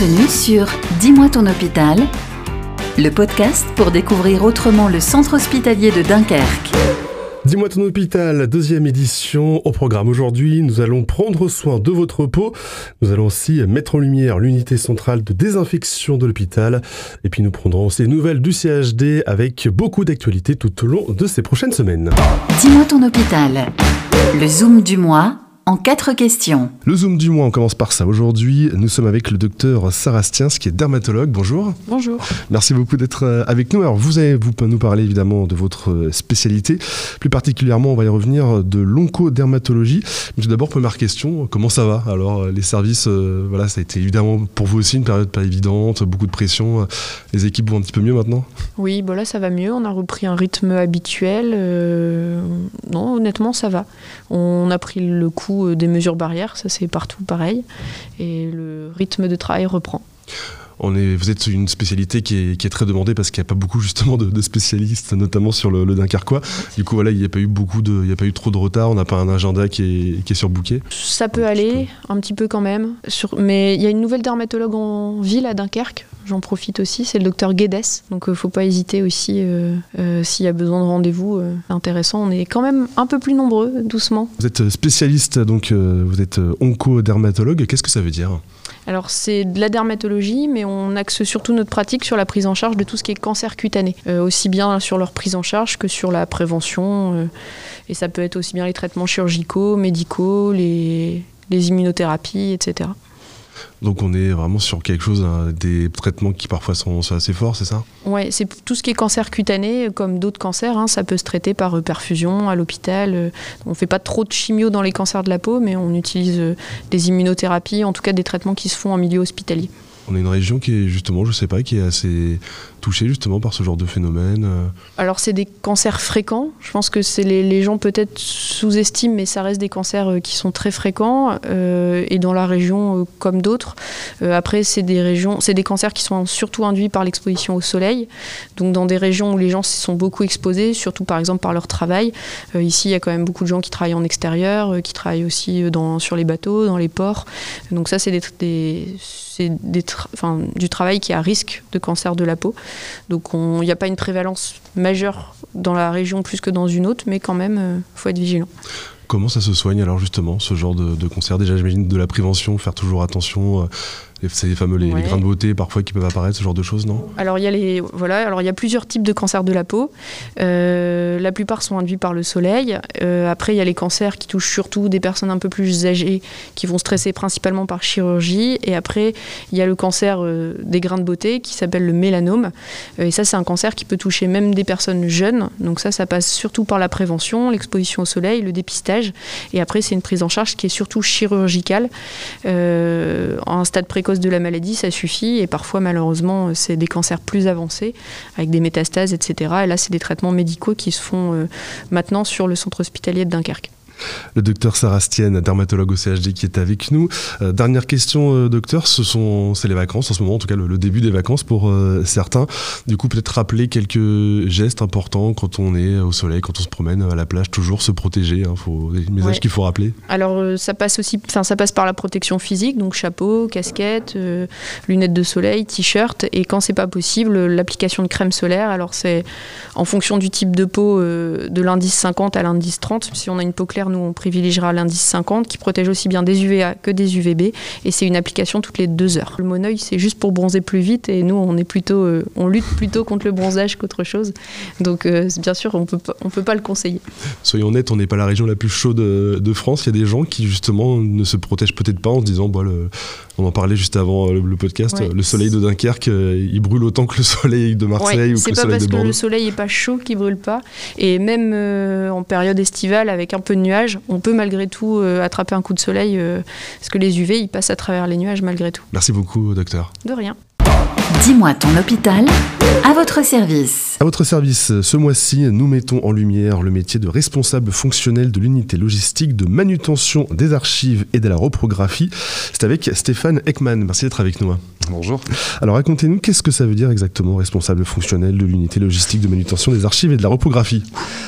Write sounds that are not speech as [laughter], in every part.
Bienvenue sur Dis-moi ton hôpital, le podcast pour découvrir autrement le centre hospitalier de Dunkerque. Dis-moi ton hôpital, deuxième édition au programme. Aujourd'hui, nous allons prendre soin de votre peau. Nous allons aussi mettre en lumière l'unité centrale de désinfection de l'hôpital. Et puis nous prendrons aussi les nouvelles du CHD avec beaucoup d'actualités tout au long de ces prochaines semaines. Dis-moi ton hôpital, le zoom du mois en quatre questions. Le Zoom du mois, on commence par ça. Aujourd'hui, nous sommes avec le docteur Sarastiens, qui est dermatologue. Bonjour. Bonjour. Merci beaucoup d'être euh, avec nous. Alors, vous allez vous nous parler évidemment de votre euh, spécialité. Plus particulièrement, on va y revenir de l'oncodermatologie. Mais tout d'abord, première question, comment ça va? Alors, euh, les services, voilà, ça a été évidemment pour vous aussi une période pas évidente, beaucoup de pression. Les équipes vont un petit peu mieux maintenant? Oui, bon là, ça va mieux. On a repris un rythme habituel. non, honnêtement, ça va. On a pris le coup euh, des mesures barrières, ça c'est partout pareil, et le rythme de travail reprend. On est, vous êtes une spécialité qui est, très demandée parce qu'il n'y a pas beaucoup justement de, spécialistes, notamment sur le, le, Dunkerquois. Du coup, voilà, il n'y a pas eu beaucoup de, il y a pas eu trop de retard. On n'a pas un agenda qui est, qui est surbooké. Ça peut aller, un petit peu quand même. Sur, mais il y a une nouvelle dermatologue en ville à Dunkerque. J'en profite aussi, c'est le docteur Guedes. Donc, il euh, ne faut pas hésiter aussi euh, euh, s'il y a besoin de rendez-vous intéressant. On est quand même un peu plus nombreux, doucement. Vous êtes spécialiste, donc vous êtes onco-dermatologue. Qu'est-ce que ça veut dire? Alors c'est de la dermatologie, mais on axe surtout notre pratique sur la prise en charge de tout ce qui est cancer cutané, euh, aussi bien sur leur prise en charge que sur la prévention. Euh, et ça peut être aussi bien les traitements chirurgicaux, médicaux, les, les immunothérapies, etc. Donc on est vraiment sur quelque chose, hein, des traitements qui parfois sont, assez forts, c'est ça? Oui, c'est tout ce qui est cancer cutané, comme d'autres cancers, hein, ça peut se traiter par euh, perfusion à l'hôpital. Euh, on ne fait pas trop de chimio dans les cancers de la peau, mais on utilise euh, des immunothérapies, en tout cas des traitements qui se font en milieu hospitalier. On est une région qui est justement, je sais pas, qui est assez touchés justement par ce genre de phénomène euh Alors c'est des cancers fréquents. Je pense que c'est les, gens peut-être sous-estiment, mais ça reste des cancers euh, qui sont très fréquents euh, et dans la région comme d'autres. après c'est des régions, c'est des cancers qui sont surtout induits par l'exposition au soleil. Donc dans des régions où les gens sont beaucoup exposés, surtout par exemple par leur travail. ici il y a quand même beaucoup de gens qui travaillent en extérieur, qui travaillent aussi dans, sur les bateaux, dans les ports. Donc ça c'est des des du travail qui a risque de cancer de la peau. Donc il n'y a pas une prévalence majeure dans la région plus que dans une autre, mais quand même, il euh, faut être vigilant. Comment ça se soigne alors justement, ce genre de, de cancer? Déjà j'imagine de la prévention, faire toujours attention. Euh, c'est les fameux les, grains de beauté parfois qui peuvent apparaître, ce genre de choses, non? Alors il y a les voilà, alors il y a plusieurs types de cancers de la peau. Euh, la plupart sont induits par le soleil. Euh, après il y a les cancers qui touchent surtout des personnes un peu plus âgées, qui vont stresser principalement par chirurgie. Et après il y a le cancer euh, des grains de beauté qui s'appelle le mélanome. et ça c'est un cancer qui peut toucher même des personnes jeunes. Donc ça ça passe surtout par la prévention, l'exposition au soleil, le dépistage. Et après c'est une prise en charge qui est surtout chirurgicale, en stade précoce de la maladie, ça suffit. Et parfois, malheureusement, c'est des cancers plus avancés, avec des métastases, etc. Et là, c'est des traitements médicaux qui se font euh, maintenant sur le centre hospitalier de Dunkerque le docteur Sarastienne, dermatologue au CHD, qui est avec nous. Euh, dernière question, euh, docteur, ce sont, c'est les vacances en ce moment, en tout cas le, début des vacances pour euh, certains. Du coup, peut-être rappeler quelques gestes importants quand on est au soleil, quand on se promène à la plage, toujours se protéger. Hein, faut, des messages qu'il faut rappeler. Alors, ça passe aussi, enfin, ça passe par la protection physique, donc chapeau, casquette, lunettes de soleil, t-shirt, et quand c'est pas possible, l'application de crème solaire. Alors, c'est en fonction du type de peau, de l'indice 50 à l'indice 30. Si on a une peau claire, nous, on privilégiera l'indice 50 qui protège aussi bien des UVA que des UVB. Et c'est une application toutes les deux heures. Le monoeil, c'est juste pour bronzer plus vite. Et nous, on, est plutôt, euh, on lutte plutôt contre le bronzage qu'autre chose. Donc, euh, bien sûr, on peut on peut pas le conseiller. Soyons honnêtes, on n'est pas la région la plus chaude de, France. Il y a des gens qui, justement, ne se protègent peut-être pas en se disant, bah, on en parlait juste avant euh, le, podcast, le soleil de Dunkerque, il brûle autant que le [laughs] soleil de Marseille ou que le soleil de C'est pas parce que le soleil n'est pas chaud qu'il brûle pas. Et même en période estivale, avec un peu de nuages, on peut malgré tout euh, attraper un coup de soleil euh, parce que les UV, ils passent à travers les nuages malgré tout. Merci beaucoup, docteur. De rien. Dis-moi ton hôpital, à votre service. À votre service, ce mois-ci, nous mettons en lumière le métier de responsable fonctionnel de l'unité logistique de manutention des archives et de la reprographie. C'est avec Stéphane Ekman. Merci d'être avec nous. Bonjour. Alors racontez-nous, qu'est-ce que ça veut dire exactement responsable fonctionnel de l'unité logistique de manutention des archives et de la reprographie?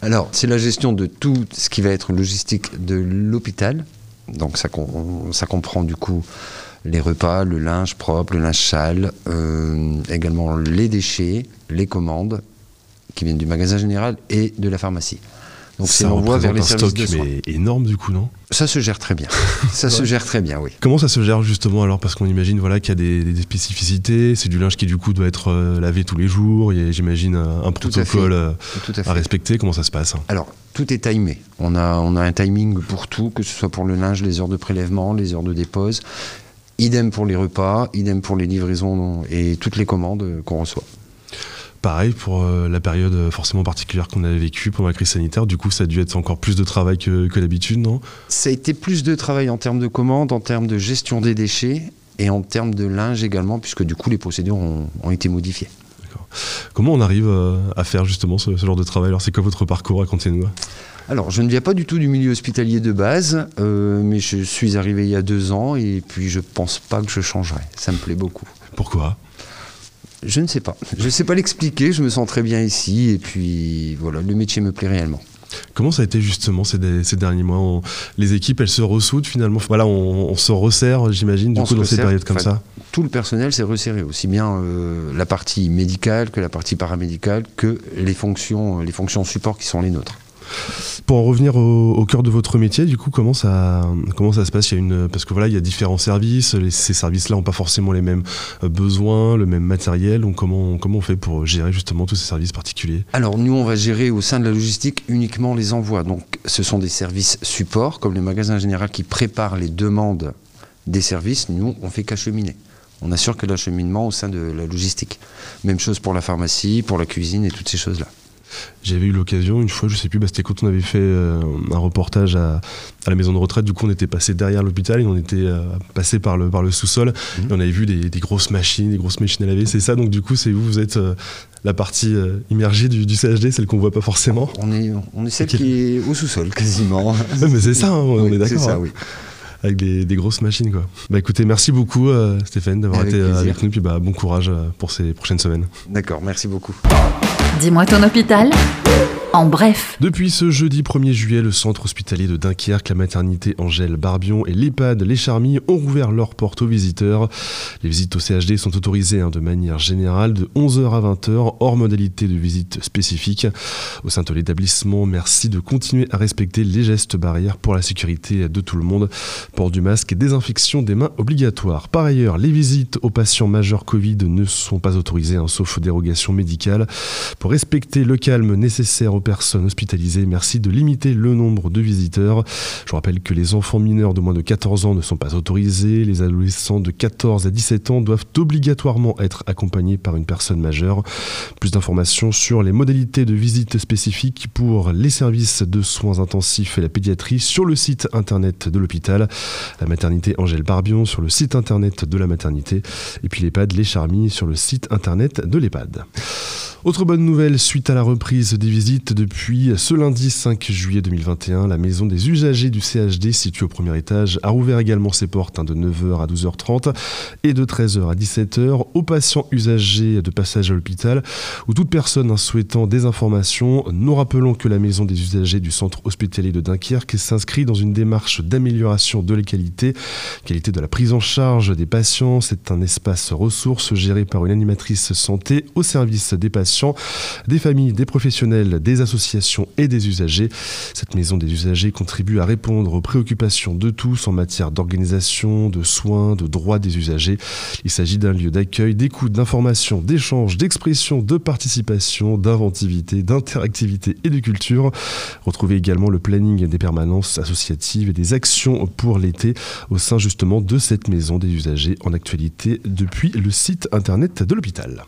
Alors, c'est la gestion de tout ce qui va être logistique de l'hôpital. Donc ça, ça comprend du coup les repas, le linge propre, le linge sale, euh, également les déchets, les commandes qui viennent du magasin général et de la pharmacie. Donc c'est l'envoi vers les services stock, de soins. mais énorme du coup, non? Ça se gère très bien. [laughs] ça se gère très bien, oui. Comment ça se gère justement alors? Parce qu'on imagine voilà, qu'il y a des, spécificités, c'est du linge qui du coup doit être euh, lavé tous les jours, il y a j'imagine un, protocole euh, à, respecter. Comment ça se passe Alors, tout est timé. On a, on a un timing pour tout, que ce soit pour le linge, les heures de prélèvement, les heures de dépose. Idem pour les repas, idem pour les livraisons et toutes les commandes qu'on reçoit pareil pour euh, la période forcément particulière qu'on avait vécue pendant la crise sanitaire. Du coup, ça a dû être encore plus de travail que, d'habitude, non? Ça a été plus de travail en termes de commandes, en termes de gestion des déchets et en termes de linge également, puisque du coup, les procédures ont, été modifiées. Comment on arrive euh, à faire justement ce, genre de travail? Alors, c'est quoi votre parcours? Racontez-nous. Alors, je ne viens pas du tout du milieu hospitalier de base, mais je suis arrivé il y a deux ans et puis je pense pas que je changerai. Ça me plaît beaucoup. Pourquoi? Je ne sais pas. Je ne sais pas l'expliquer. Je me sens très bien ici. Et puis, voilà, le métier me plaît réellement. Comment ça a été justement ces, derniers mois? Les équipes, elles se ressoudent finalement. Voilà, on, se resserre, j'imagine, du coup, dans ces périodes comme ça? Tout le personnel s'est resserré, aussi bien euh, la partie médicale que la partie paramédicale, que les fonctions, les fonctions support qui sont les nôtres. Pour en revenir au, cœur de votre métier, du coup, comment ça, comment ça se passe? Il y a une, Parce que voilà, il y a différents services, ces services-là n'ont pas forcément les mêmes euh, besoins, le même matériel, donc comment, on fait pour gérer justement tous ces services particuliers? Alors nous, on va gérer au sein de la logistique uniquement les envois. Donc ce sont des services support, comme le magasin général qui prépare les demandes des services, nous, on fait qu'acheminer. On assure que l'acheminement au sein de la logistique. Même chose pour la pharmacie, pour la cuisine et toutes ces choses-là. J'avais eu l'occasion une fois, je sais plus, bah, c'était quand on avait fait euh, un reportage à, la maison de retraite. Du coup, on était passé derrière l'hôpital et on était euh, passé par le, par le sous-sol mhm. et on avait vu des, grosses machines, des grosses machines à laver. C'est ça, donc du coup, c'est vous, vous êtes euh, la partie immergée du, CHD, celle qu'on voit pas forcément. On est, on est celle qui est au sous-sol quasiment. [laughs] mais c'est ça, hein, on est d'accord. C'est ça, hein. oui avec des, grosses machines. Quoi. Bah écoutez, merci beaucoup Stéphane d'avoir été avec nous, puis bah, bon courage pour ces prochaines semaines. D'accord, merci beaucoup. Dis-moi ton hôpital en bref. Depuis ce jeudi 1er juillet, le centre hospitalier de Dunkerque, la maternité Angèle Barbion et l'EHPAD Les Charmilles ont rouvert leurs portes aux visiteurs. Les visites au CHD sont autorisées hein, de manière générale de 11h à 20h, hors modalité de visite spécifique. Au sein de l'établissement, merci de continuer à respecter les gestes barrières pour la sécurité de tout le monde. Port du masque et désinfection des mains obligatoires. Par ailleurs, les visites aux patients majeurs Covid ne sont pas autorisées, hein, sauf dérogation médicale. Pour respecter le calme nécessaire aux personnes hospitalisées. Merci de limiter le nombre de visiteurs. Je rappelle que les enfants mineurs de moins de 14 ans ne sont pas autorisés. Les adolescents de 14 à 17 ans doivent obligatoirement être accompagnés par une personne majeure. Plus d'informations sur les modalités de visite spécifiques pour les services de soins intensifs et la pédiatrie sur le site internet de l'hôpital. La maternité Angèle Barbion sur le site internet de la maternité. Et puis l'EHPAD Les Charmilles sur le site internet de l'EHPAD. Autre bonne nouvelle, suite à la reprise des visites depuis ce lundi 5 juillet 2021, la maison des usagers du CHD située au premier étage a rouvert également ses portes hein, de 9h à 12h30 et de 13h à 17h aux patients usagers de passage à l'hôpital ou toute personne hein, souhaitant des informations. Nous rappelons que la maison des usagers du centre hospitalier de Dunkerque s'inscrit dans une démarche d'amélioration de la qualité, qualité de la prise en charge des patients. C'est un espace ressources géré par une animatrice santé au service des patients des familles, des professionnels, des associations et des usagers. Cette maison des usagers contribue à répondre aux préoccupations de tous en matière d'organisation, de soins, de droits des usagers. Il s'agit d'un lieu d'accueil, d'écoute, d'information, d'échange, d'expression, de participation, d'inventivité, d'interactivité et de culture. Retrouvez également le planning des permanences associatives et des actions pour l'été au sein justement de cette maison des usagers en actualité depuis le site internet de l'hôpital.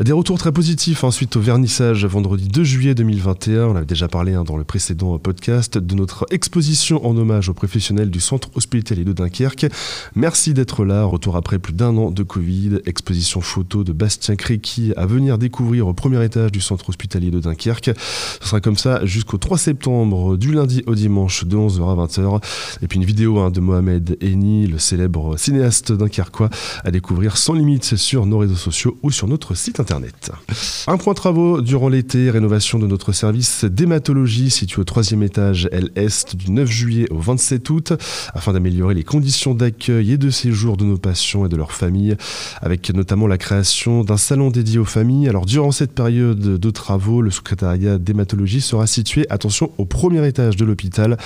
Des retours très positifs ensuite au vernissage vendredi 2 juillet 2021. On avait déjà parlé hein, dans le précédent podcast de notre exposition en hommage aux professionnels du centre hospitalier de Dunkerque. Merci d'être là. Retour après plus d'un an de Covid. Exposition photo de Bastien Créqui à venir découvrir au premier étage du centre hospitalier de Dunkerque. Ce sera comme ça jusqu'au 3 septembre, du lundi au dimanche de 11h à 20h. Et puis une vidéo hein, de Mohamed Eni, le célèbre cinéaste dunkerquois, à découvrir sans limite sur nos réseaux sociaux ou sur notre site internet. Un point travaux durant l'été, rénovation de notre service d'hématologie situé au troisième étage L Est du 9 juillet au 27 août afin d'améliorer les conditions d'accueil et de séjour de nos patients et de leurs familles avec notamment la création d'un salon dédié aux familles. Alors durant cette période de travaux, le secrétariat d'hématologie sera situé, attention, au premier étage de l'hôpital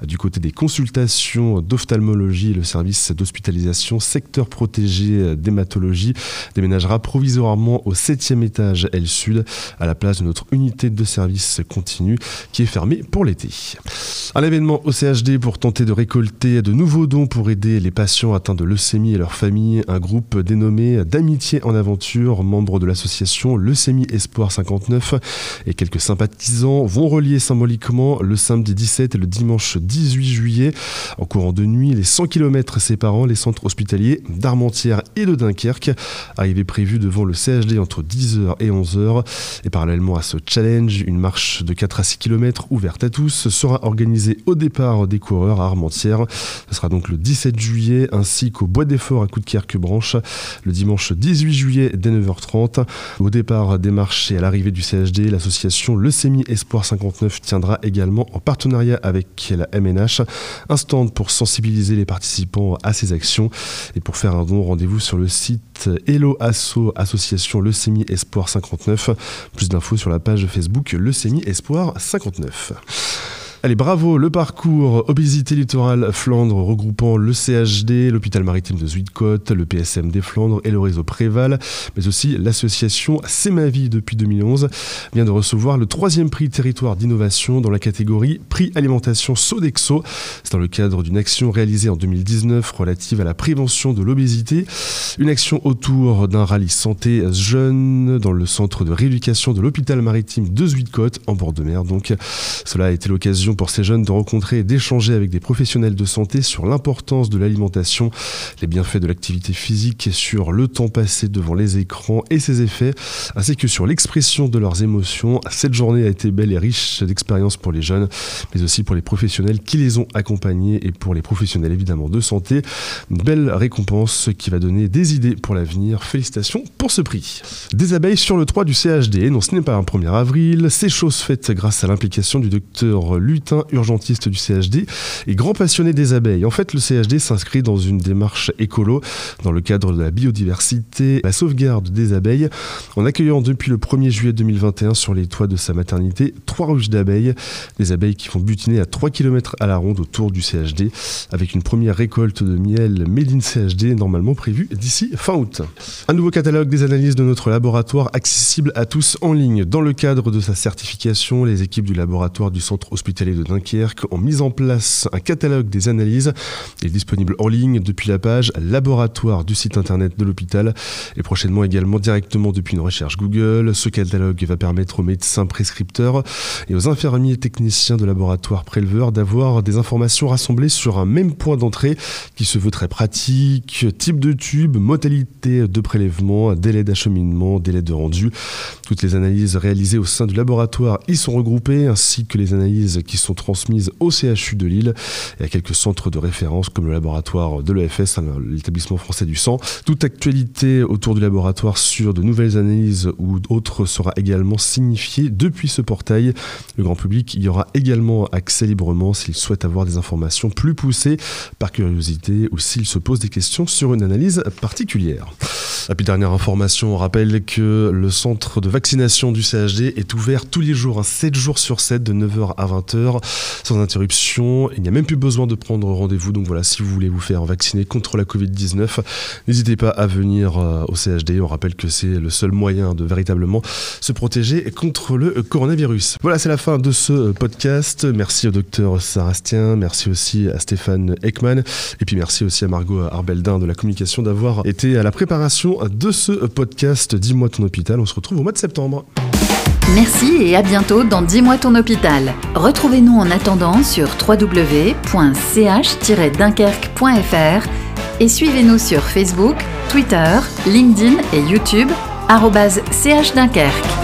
du côté des consultations d'ophtalmologie, le service d'hospitalisation secteur protégé d'hématologie déménagera provisoirement au septième étage Sud à la place de notre unité de service continu qui est fermée pour l'été. Un événement au CHD pour tenter de récolter de nouveaux dons pour aider les patients atteints de leucémie et leurs familles. Un groupe dénommé d'amitié en aventure, membre de l'association Leucémie Espoir 59 et quelques sympathisants vont relier symboliquement le samedi 17 et le dimanche 18 juillet en courant de nuit les 100 km séparant les centres hospitaliers d'Armentières et de Dunkerque. Arrivée prévue devant le CHD entre 10h et 11h. Et parallèlement à ce challenge, une marche de 4 à 6 km ouverte à tous sera organisée au départ des coureurs à Armentières. Ce sera donc le 17 juillet ainsi qu'au Bois d'Effort à Coudekerque-Branche le dimanche 18 juillet dès 9h30. Au départ des marches et à l'arrivée du CHD, l'association Leucémie Espoir 59 tiendra également en partenariat avec la MNH un stand pour sensibiliser les participants à ces actions. Et pour faire un don, rendez-vous sur le site Hello Asso Association Leucémie Espoir 59. Plus d'infos sur la page Facebook Leucémie Espoir 59. Allez, bravo, le parcours Obésité littorale Flandre regroupant le CHD, l'hôpital maritime de Zuidcote, le PSM des Flandres et le réseau Préval, mais aussi l'association C'est ma vie depuis 2011, vient de recevoir le troisième prix territoire d'innovation dans la catégorie prix alimentation Sodexo. C'est dans le cadre d'une action réalisée en 2019 relative à la prévention de l'obésité, une action autour d'un rallye santé jeune dans le centre de rééducation de l'hôpital maritime de Zuidcote en bord de mer. Donc, cela a été l'occasion pour ces jeunes de rencontrer et d'échanger avec des professionnels de santé sur l'importance de l'alimentation, les bienfaits de l'activité physique, sur le temps passé devant les écrans et ses effets, ainsi que sur l'expression de leurs émotions. Cette journée a été belle et riche d'expériences pour les jeunes, mais aussi pour les professionnels qui les ont accompagnés et pour les professionnels évidemment de santé. Une belle récompense qui va donner des idées pour l'avenir. Félicitations pour ce prix. Des abeilles sur le 3 du CHD. Non, ce n'est pas un 1er avril. C'est chose faite grâce à l'implication du docteur Urgentiste du CHD et grand passionné des abeilles. En fait, le CHD s'inscrit dans une démarche écolo dans le cadre de la biodiversité, la sauvegarde des abeilles, en accueillant depuis le 1er juillet 2021 sur les toits de sa maternité trois ruches d'abeilles, des abeilles qui vont butiner à 3 km à la ronde autour du CHD, avec une première récolte de miel made CHD normalement prévue d'ici fin août. Un nouveau catalogue des analyses de notre laboratoire accessible à tous en ligne. Dans le cadre de sa certification, les équipes du laboratoire du centre hospitalier de Dunkerque ont mis en place un catalogue des analyses. Il est disponible en ligne depuis la page laboratoire du site internet de l'hôpital et prochainement également directement depuis une recherche Google. Ce catalogue va permettre aux médecins prescripteurs et aux infirmiers techniciens de laboratoire préleveurs d'avoir des informations rassemblées sur un même point d'entrée qui se veut très pratique, type de tube, modalité de prélèvement, délai d'acheminement, délai de rendu. Toutes les analyses réalisées au sein du laboratoire y sont regroupées ainsi que les analyses qui sont transmises au CHU de Lille et à quelques centres de référence comme le laboratoire de l'EFS, hein, l'établissement français du sang. Toute actualité autour du laboratoire sur de nouvelles analyses ou d'autres sera également signifiée depuis ce portail. Le grand public y aura également accès librement s'il souhaite avoir des informations plus poussées par curiosité ou s'il se pose des questions sur une analyse particulière. Et puis dernière information, on rappelle que le centre de vaccination du CHD est ouvert tous les jours, 7 hein, jours sur 7, de 9h à 20h sans interruption. Il n'y a même plus besoin de prendre rendez-vous. Donc voilà, si vous voulez vous faire vacciner contre la Covid-19, n'hésitez pas à venir euh, au CHD. On rappelle que c'est le seul moyen de véritablement se protéger contre le coronavirus. Voilà, c'est la fin de ce podcast. Merci au docteur Sarastien, merci aussi à Stéphane Ekman, et puis merci aussi à Margot Arbeldin de la communication d'avoir été à la préparation de ce podcast. Dis-moi ton hôpital. On se retrouve au mois de septembre. Merci et à bientôt dans Dis-moi ton hôpital. Retrouvez-nous en attendant sur www.ch-dunkerque.fr et suivez-nous sur Facebook, Twitter, LinkedIn et YouTube, chdunkerque.